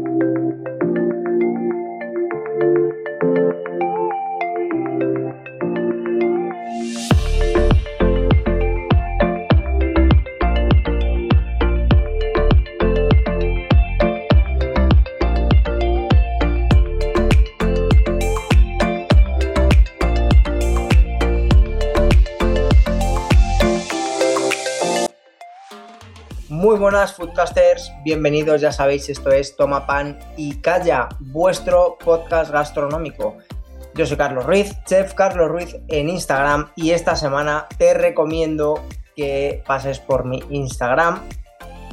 Muy buenas foodcasters, bienvenidos, ya sabéis, esto es Toma Pan y Calla, vuestro podcast gastronómico. Yo soy Carlos Ruiz, chef Carlos Ruiz en Instagram y esta semana te recomiendo que pases por mi Instagram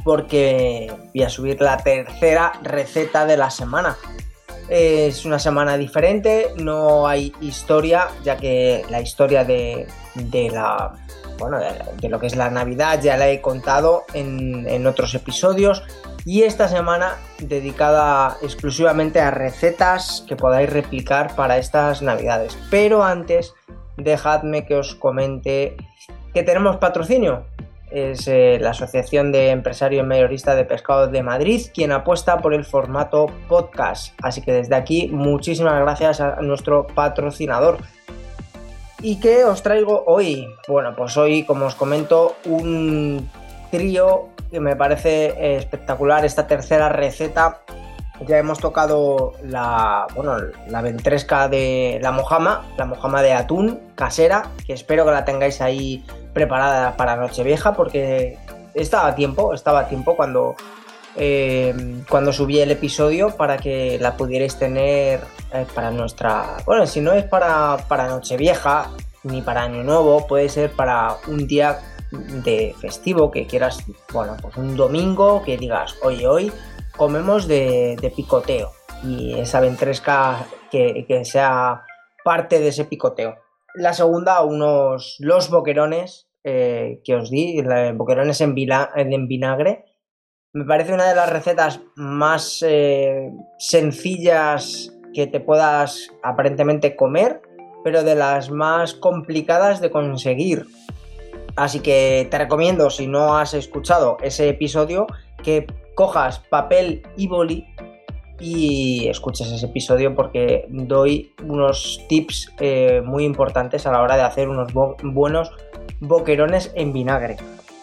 porque voy a subir la tercera receta de la semana. Es una semana diferente, no hay historia, ya que la historia de, la bueno, de, lo que es la Navidad ya la he contado en, otros episodios y esta semana dedicada exclusivamente a recetas que podáis replicar para estas Navidades. Pero antes, dejadme que os comente que tenemos patrocinio. Es eh, la Asociación de Empresarios Mayoristas de Pescado de Madrid quien apuesta por el formato podcast. Así que desde aquí, muchísimas gracias a nuestro patrocinador. ¿Y qué os traigo hoy? Bueno, pues hoy, como os comento, un trío que me parece espectacular. Esta tercera receta. Ya hemos tocado la, bueno, la ventresca de la mojama, la mojama de atún casera, que espero que la tengáis ahí preparada para Nochevieja, porque estaba a tiempo, estaba a tiempo cuando eh, cuando subí el episodio para que la pudierais tener eh, para nuestra... Bueno, si no es para, para Nochevieja ni para Año Nuevo, puede ser para un día de festivo que quieras, bueno, pues un domingo que digas, oye, hoy comemos de, picoteo y esa ventresca que, que, sea parte de ese picoteo. La segunda, unos los boquerones eh, que os di, boquerones en, en vinagre, me parece una de las recetas más eh, sencillas que te puedas aparentemente comer, pero de las más complicadas de conseguir. Así que te recomiendo, si no has escuchado ese episodio, que cojas papel y boli y escuches ese episodio porque doy unos tips eh, muy importantes a la hora de hacer unos buenos boquerones en vinagre.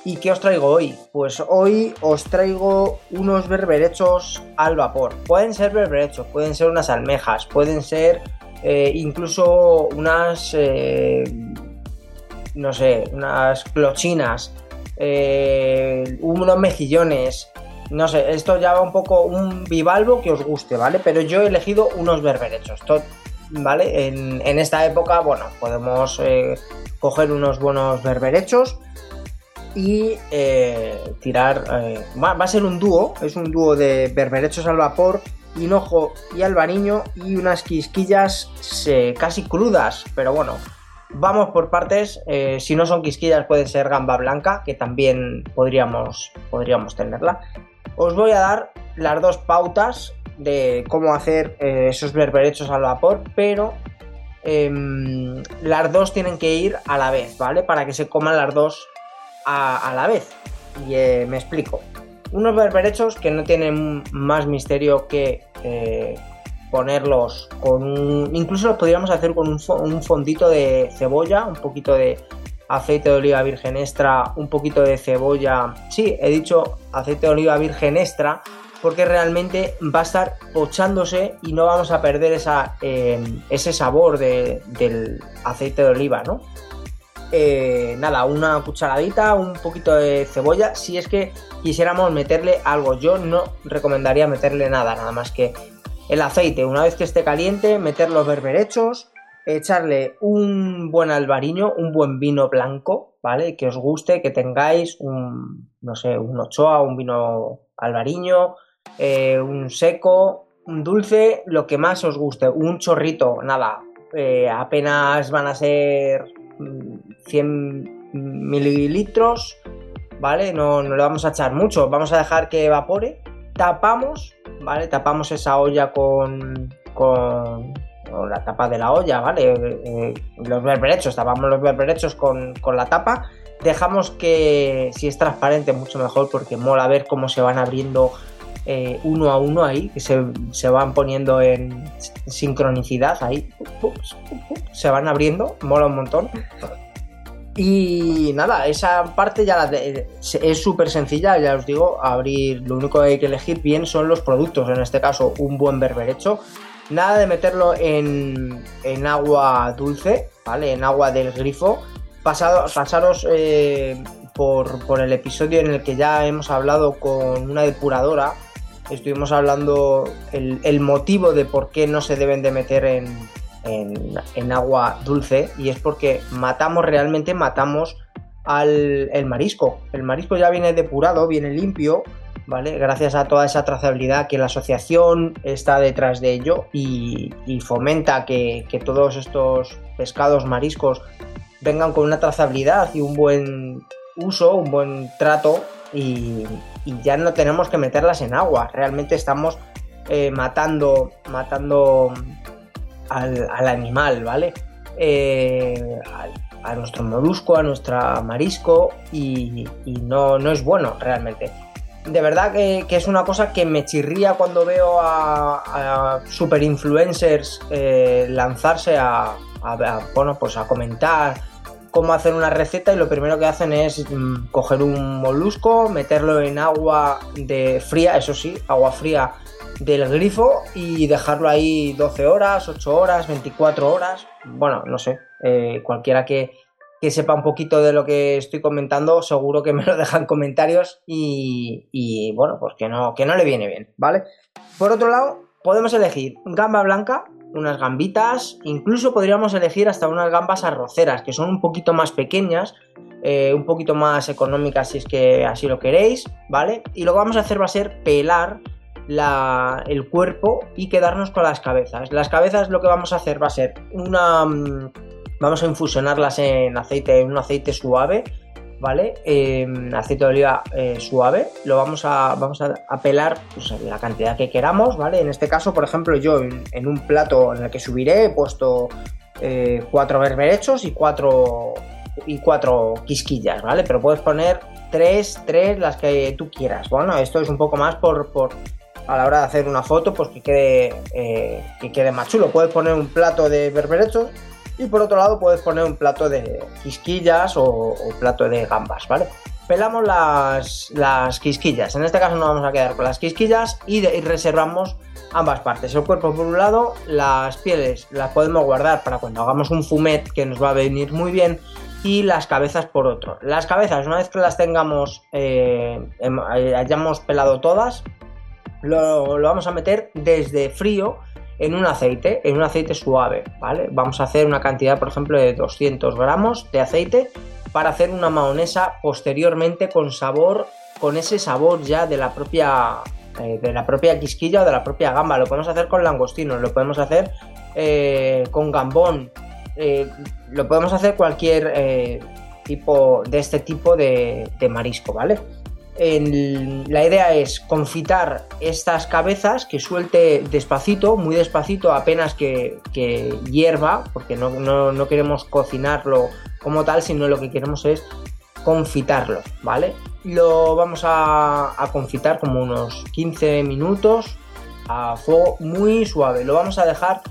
¿Y qué os traigo hoy? Pues hoy os traigo unos berberechos al vapor. Pueden ser berberechos, pueden ser unas almejas, pueden ser eh, incluso unas, eh, no sé, unas clochinas, unos mejillones. No sé, esto ya va un poco un bivalvo que os guste, ¿vale? Pero yo he elegido unos berberechos. ¿Vale? En, en, esta época, bueno, podemos coger unos buenos berberechos y eh, tirar. Eh, va, a ser un dúo, es un dúo de berberechos al vapor, hinojo y albariño y unas quisquillas casi crudas, pero bueno. Vamos por partes, eh, si no son quisquillas puede ser gamba blanca, que también podríamos, podríamos tenerla. Os voy a dar las dos pautas de cómo hacer esos berberechos al vapor, pero em, las dos tienen que ir a la vez, ¿vale? Para que se coman las dos a, la vez. Y eh, me explico. Unos berberechos que no tienen más misterio que eh, ponerlos con un... Incluso los podríamos hacer con un, fondito de cebolla, un poquito de aceite de oliva virgen extra, un poquito de cebolla. Sí, he dicho aceite de oliva virgen extra porque realmente va a estar pochándose y no vamos a perder esa, eh, ese sabor del aceite de oliva, ¿no? Eh, nada, una cucharadita, un poquito de cebolla, si es que quisiéramos meterle algo. Yo no recomendaría meterle nada, nada más que el aceite. Una vez que esté caliente, meter los berberechos echarle un buen albariño, un buen vino blanco, ¿vale? Que os guste, que tengáis un, no sé, un ochoa, un vino albariño, eh, un seco, un dulce, lo que más os guste, un chorrito, nada, eh, apenas van a ser 100 mm, mililitros, ¿vale? No, no le vamos a echar mucho, vamos a dejar que evapore, tapamos, ¿vale? Tapamos esa olla con, con, la tapa de la olla, ¿vale? Eh, los berberechos, tapamos los berberechos con, con la tapa, dejamos que, si es transparente, mucho mejor porque mola ver cómo se van abriendo eh, uno a uno ahí, que se, van poniendo en sincronicidad ahí, se van abriendo, mola un montón. Y nada, esa parte ya es súper sencilla, ya os digo, abrir, lo único que hay que elegir bien son los productos, en este caso un buen berberecho. Nada de meterlo en, agua dulce, ¿vale? En agua del grifo. Pasado, pasaros eh, por, por el episodio en el que ya hemos hablado con una depuradora estuvimos hablando el, motivo de por qué no se deben de meter en, en, agua dulce y es porque matamos realmente, matamos al el marisco. El marisco ya viene depurado, viene limpio, ¿vale? Gracias a toda esa trazabilidad que la asociación está detrás de ello y, fomenta que, todos estos pescados, mariscos, vengan con una trazabilidad y un buen uso, un buen trato y, ya no tenemos que meterlas en agua. Realmente estamos eh, matando, matando al, animal, ¿vale? Eh, a, nuestro molusco, a nuestro marisco y, no, es bueno realmente. De verdad que, es una cosa que me chirría cuando veo a, super influencers eh, lanzarse a, bueno, pues a comentar cómo hacer una receta y lo primero que hacen es mm, coger un molusco, meterlo en agua de fría, eso sí, agua fría del grifo y dejarlo ahí 12 horas, 8 horas, 24 horas. Bueno, no sé, eh, cualquiera que, sepa un poquito de lo que estoy comentando, seguro que me lo dejan comentarios y, bueno, pues que no, que no le viene bien, ¿vale? Por otro lado, podemos elegir gamba blanca, unas gambitas, incluso podríamos elegir hasta unas gambas arroceras, que son un poquito más pequeñas, eh, un poquito más económicas si es que así lo queréis, ¿vale? Y lo que vamos a hacer va a ser pelar el cuerpo y quedarnos con las cabezas. Las cabezas lo que vamos a hacer va a ser una... Vamos a infusionarlas en aceite, en un aceite suave, ¿vale? Em, aceite de oliva eh, suave, lo vamos a, vamos a, pelar pues, la cantidad que queramos, ¿vale? En este caso, por ejemplo, yo en, un plato en el que subiré he puesto eh, cuatro berberechos y cuatro, y cuatro quisquillas, ¿vale? Pero puedes poner tres, tres, las que tú quieras. Bueno, esto es un poco más por, por a la hora de hacer una foto, pues que quede, eh, que quede más chulo. Puedes poner un plato de berberechos y por otro lado puedes poner un plato de quisquillas o, plato de gambas, ¿vale? Pelamos las, las, quisquillas. En este caso nos vamos a quedar con las quisquillas y, reservamos ambas partes. El cuerpo por un lado, las pieles las podemos guardar para cuando hagamos un fumet que nos va a venir muy bien y las cabezas por otro. Las cabezas, una vez que las tengamos, eh, eh, hayamos pelado todas, lo, vamos a meter desde frío en un aceite, en un aceite suave, ¿vale? Vamos a hacer una cantidad, por ejemplo, de 200 gramos de aceite para hacer una mahonesa posteriormente con sabor, con ese sabor ya de la propia, eh, de la propia quisquilla o de la propia gamba. Lo podemos hacer con langostinos, lo podemos hacer eh, con gambón, eh, lo podemos hacer cualquier tipo de este tipo de, de marisco, ¿vale? La idea es confitar estas cabezas que suelte despacito, muy despacito, apenas que, hierva, porque no, queremos cocinarlo como tal, sino lo que queremos es confitarlo, ¿vale? Lo vamos a, a confitar como unos 15 minutos a fuego muy suave. Lo vamos a dejar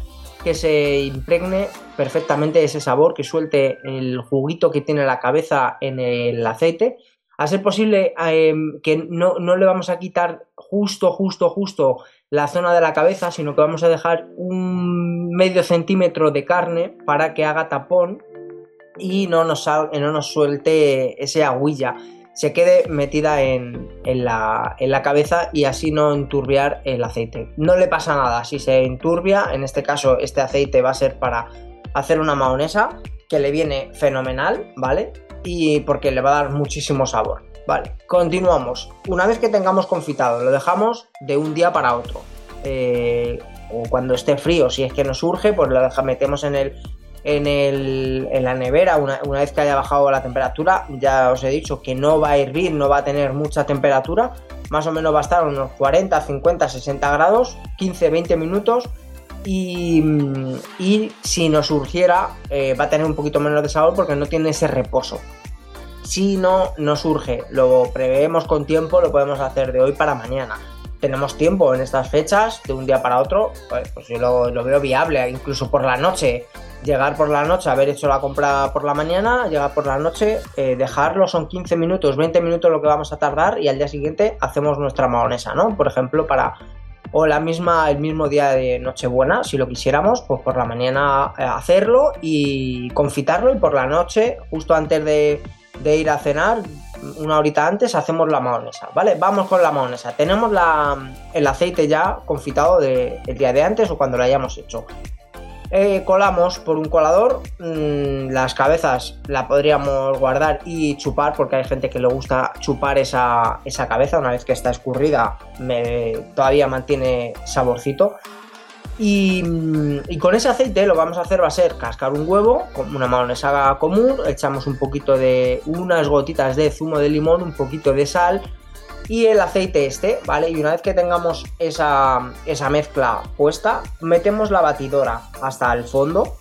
que se impregne perfectamente ese sabor, que suelte el juguito que tiene la cabeza en el aceite a ser posible em, que no, le vamos a quitar justo, justo, justo la zona de la cabeza, sino que vamos a dejar un medio centímetro de carne para que haga tapón y no nos, no nos suelte ese aguilla, se quede metida en, la, en la cabeza y así no enturbiar el aceite. No le pasa nada, si se enturbia, en este caso este aceite va a ser para hacer una mahonesa que le viene fenomenal, ¿vale? Y porque le va a dar muchísimo sabor. Vale, continuamos. Una vez que tengamos confitado, lo dejamos de un día para otro. Eh, o cuando esté frío, si es que nos surge, pues lo metemos en el, en, el, en la nevera una, vez que haya bajado la temperatura. Ya os he dicho que no va a hervir, no va a tener mucha temperatura. Más o menos va a estar unos 40, 50, 60 grados, 15, 20 minutos. Y, si nos surgiera, eh, va a tener un poquito menos de sabor porque no tiene ese reposo. Si no nos surge, lo preveemos con tiempo, lo podemos hacer de hoy para mañana tenemos tiempo en estas fechas, de un día para otro, pues, pues yo lo, veo viable, incluso por la noche, llegar por la noche, haber hecho la compra por la mañana, llegar por la noche, eh, dejarlo, son 15 minutos, 20 minutos lo que vamos a tardar y al día siguiente hacemos nuestra mahonesa, ¿no? Por ejemplo, para... O la misma, el mismo día de Nochebuena, si lo quisiéramos, pues por la mañana eh, hacerlo y confitarlo y por la noche, justo antes de, de ir a cenar, una horita antes hacemos la mahonesa, ¿vale? Vamos con la mahonesa. Tenemos el aceite ya confitado del día de antes o cuando lo hayamos hecho. Eh, colamos por un colador, mm, las cabezas la podríamos guardar y chupar porque hay gente que le gusta chupar esa, cabeza una vez que está escurrida, todavía mantiene saborcito. Mm, y, con ese aceite lo vamos a hacer va a ser cascar un huevo, con una mayonesa común, echamos un poquito de unas gotitas de zumo de limón, un poquito de sal y el aceite este, ¿vale? Y una vez que tengamos esa, esa mezcla puesta, metemos la batidora hasta el fondo.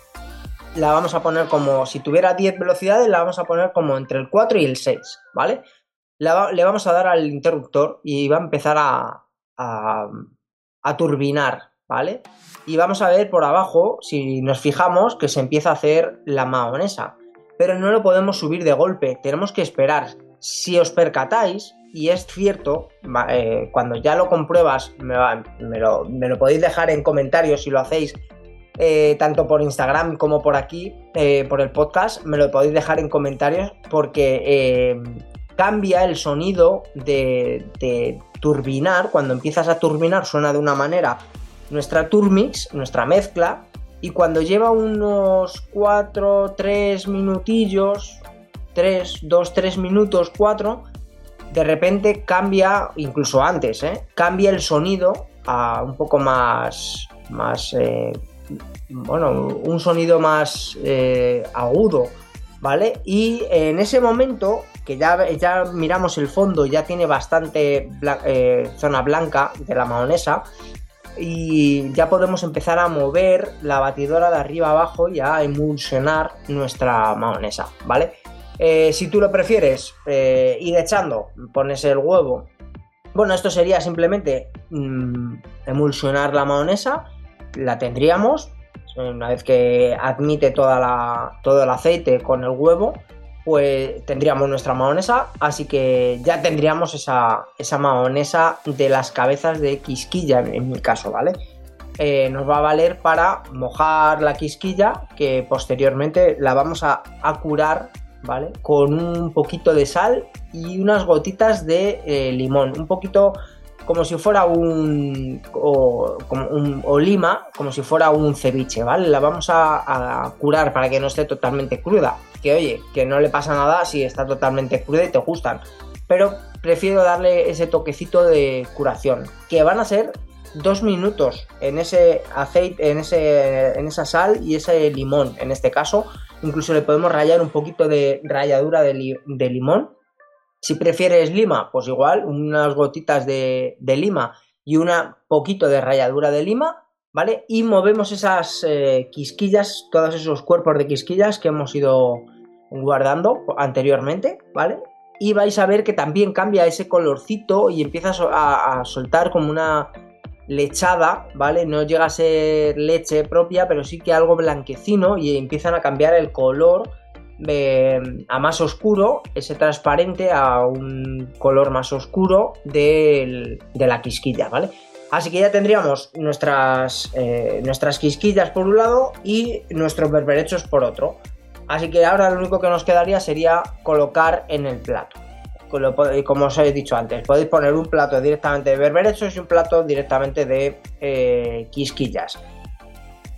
La vamos a poner como si tuviera 10 velocidades, la vamos a poner como entre el 4 y el 6, ¿vale? le vamos a dar al interruptor y va a empezar a, a, a turbinar, ¿vale? Y vamos a ver por abajo, si nos fijamos, que se empieza a hacer la mahonesa. Pero no lo podemos subir de golpe, tenemos que esperar. Si os percatáis, y es cierto, eh, cuando ya lo compruebas, me, lo, podéis dejar en comentarios si lo hacéis, eh, tanto por Instagram como por aquí, eh, por el podcast, me lo podéis dejar en comentarios porque cambia el sonido de, de turbinar. Cuando empiezas a turbinar suena de una manera nuestra turmix, nuestra mezcla, y cuando lleva unos 4, 3 minutillos, 3, 2, 3 minutos, 4, de repente cambia, incluso antes, ¿eh? cambia el sonido a un poco más, más eh, bueno, un sonido más eh, agudo, ¿vale? Y en ese momento, que ya, ya miramos el fondo, ya tiene bastante zona blanca de la mahonesa, y ya podemos empezar a mover la batidora de arriba abajo y a emulsionar nuestra mayonesa, ¿vale? Eh, si tú lo prefieres eh, ir echando, pones el huevo. Bueno, esto sería simplemente mm, emulsionar la mayonesa, la tendríamos una vez que admite toda la, todo el aceite con el huevo pues tendríamos nuestra mahonesa, así que ya tendríamos esa, esa mahonesa de las cabezas de quisquilla en, mi caso, ¿vale? Eh, nos va a valer para mojar la quisquilla que posteriormente la vamos a, curar, ¿vale? Con un poquito de sal y unas gotitas de eh, limón, un poquito como si fuera un o, como un o lima, como si fuera un ceviche, ¿vale? La vamos a, curar para que no esté totalmente cruda. Que oye, que no le pasa nada si está totalmente cruda y te gustan. Pero prefiero darle ese toquecito de curación. Que van a ser dos minutos en ese aceite, en, ese, en esa sal y ese limón. En este caso, incluso le podemos rayar un poquito de ralladura de, limón si prefieres lima, pues igual, unas gotitas de, lima y un poquito de ralladura de lima, ¿vale? Y movemos esas eh, quisquillas, todos esos cuerpos de quisquillas que hemos ido guardando anteriormente, ¿vale? Y vais a ver que también cambia ese colorcito y empieza a, a soltar como una lechada, ¿vale? No llega a ser leche propia, pero sí que algo blanquecino y empiezan a cambiar el color a más oscuro, ese transparente a un color más oscuro de la quisquilla, ¿vale? Así que ya tendríamos nuestras, eh, nuestras quisquillas por un lado y nuestros berberechos por otro. Así que ahora lo único que nos quedaría sería colocar en el plato. Como os he dicho antes, podéis poner un plato directamente de berberechos y un plato directamente de eh, quisquillas.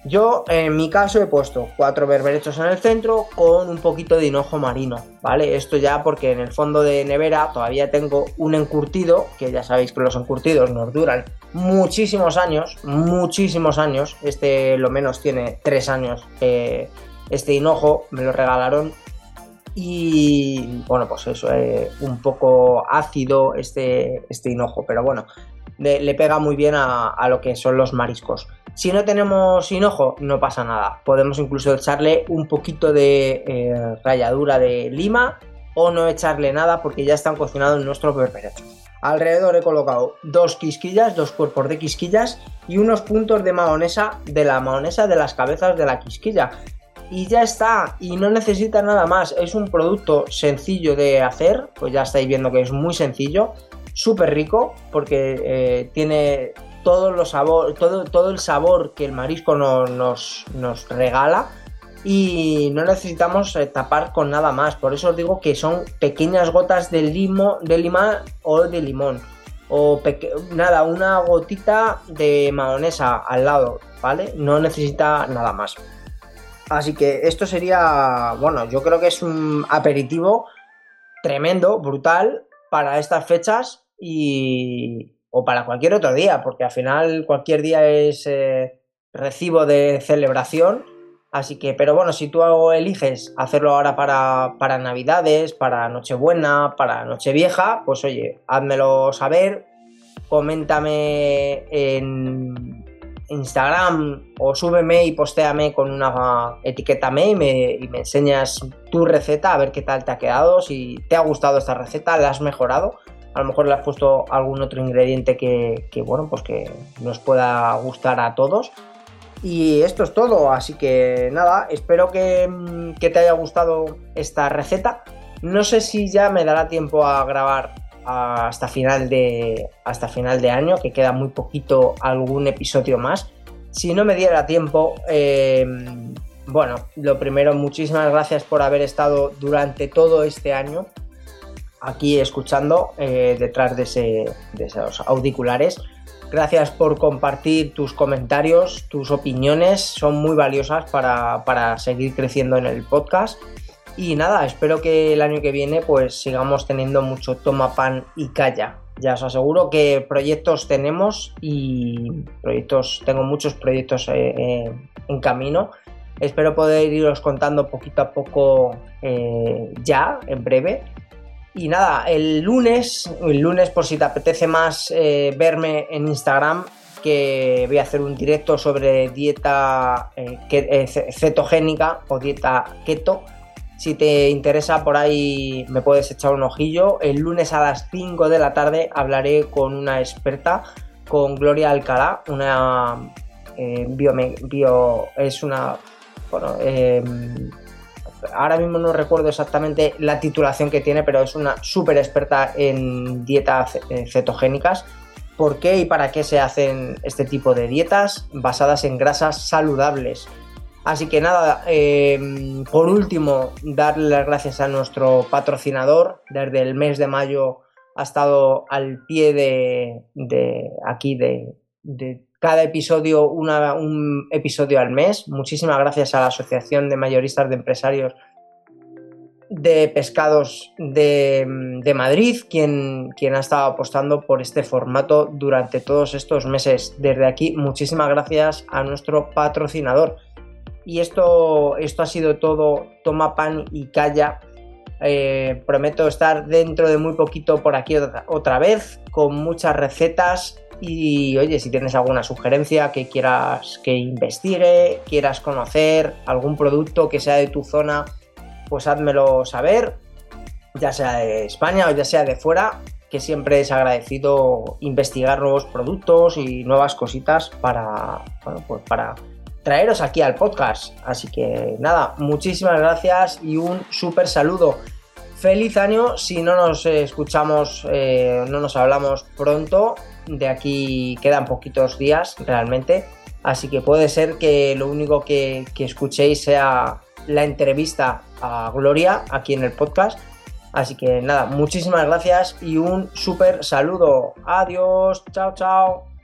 Yo en mi caso he puesto cuatro berberechos en el centro con un poquito de hinojo marino, ¿vale? Esto ya porque en el fondo de nevera todavía tengo un encurtido, que ya sabéis que los encurtidos nos duran muchísimos años, muchísimos años. Este lo menos tiene tres años. Eh, este hinojo me lo regalaron y bueno, pues eso, eh, un poco ácido este, este hinojo, pero bueno, le, pega muy bien a, lo que son los mariscos. Si no tenemos hinojo, no pasa nada. Podemos incluso echarle un poquito de eh, ralladura de lima o no echarle nada porque ya están cocinados en nuestro berberecho. Alrededor he colocado dos quisquillas, dos cuerpos de quisquillas y unos puntos de mahonesa de la mahonesa de las cabezas de la quisquilla y ya está, y no necesita nada más. Es un producto sencillo de hacer, pues ya estáis viendo que es muy sencillo, súper rico, porque eh, tiene todo, los sabor, todo, todo el sabor que el marisco nos, nos regala y no necesitamos eh, tapar con nada más. Por eso os digo que son pequeñas gotas de limo, de lima o de limón. O nada, una gotita de mayonesa al lado, ¿vale? No necesita nada más. Así que esto sería, bueno, yo creo que es un aperitivo tremendo, brutal para estas fechas y o para cualquier otro día, porque al final cualquier día es eh, recibo de celebración. Así que, pero bueno, si tú eliges hacerlo ahora para, para Navidades, para Nochebuena, para Nochevieja, pues oye, házmelo saber, coméntame en, Instagram o súbeme y postéame con una etiqueta y me, y me enseñas tu receta a ver qué tal te ha quedado, si te ha gustado esta receta, la has mejorado, a lo mejor le has puesto algún otro ingrediente que, bueno, pues que nos pueda gustar a todos. Y esto es todo, así que nada, espero que, que te haya gustado esta receta. No sé si ya me dará tiempo a grabar hasta final de hasta final de año, que queda muy poquito algún episodio más. Si no me diera tiempo, em, bueno, lo primero, muchísimas gracias por haber estado durante todo este año aquí escuchando eh, detrás de, ese, de esos auriculares. Gracias por compartir tus comentarios, tus opiniones, son muy valiosas para, para seguir creciendo en el podcast. Y nada, espero que el año que viene pues sigamos teniendo mucho toma pan y calla. Ya os aseguro que proyectos tenemos y proyectos, tengo muchos proyectos eh, eh, en camino. Espero poder iros contando poquito a poco eh, ya, en breve. Y nada, el lunes, el lunes por si te apetece más verme en Instagram, que voy a hacer un directo sobre dieta cetogénica o dieta keto si te interesa, por ahí me puedes echar un ojillo. El lunes a las 5 de la tarde hablaré con una experta, con Gloria Alcalá, una eh, bio, es una bueno, em, ahora mismo no recuerdo exactamente la titulación que tiene, pero es una súper experta en dietas eh, cetogénicas. ¿Por qué y para qué se hacen este tipo de dietas basadas en grasas saludables? Así que nada, em, por último, darle las gracias a nuestro patrocinador. Desde el mes de mayo ha estado al pie de, aquí, de, cada episodio, un episodio al mes. Muchísimas gracias a la Asociación de Mayoristas de Empresarios de Pescados de, Madrid, quien ha estado apostando por este formato durante todos estos meses. Desde aquí, muchísimas gracias a nuestro patrocinador. Y esto, esto ha sido todo. Toma pan y calla. Eh, prometo estar dentro de muy poquito por aquí otra, vez con muchas recetas. Y oye, si tienes alguna sugerencia que quieras que investigue, quieras conocer, algún producto que sea de tu zona, pues házmelo saber, ya sea de España o ya sea de fuera, que siempre es agradecido investigar nuevos productos y nuevas cositas para, bueno, pues para traeros aquí al podcast. Así que nada, muchísimas gracias y un súper saludo. Feliz año, si no nos escuchamos, eh, no nos hablamos pronto, de aquí quedan poquitos días realmente, así que puede ser que lo único que, que escuchéis sea la entrevista a Gloria aquí en el podcast. Así que nada, muchísimas gracias y un súper saludo. Adiós, chao, chao.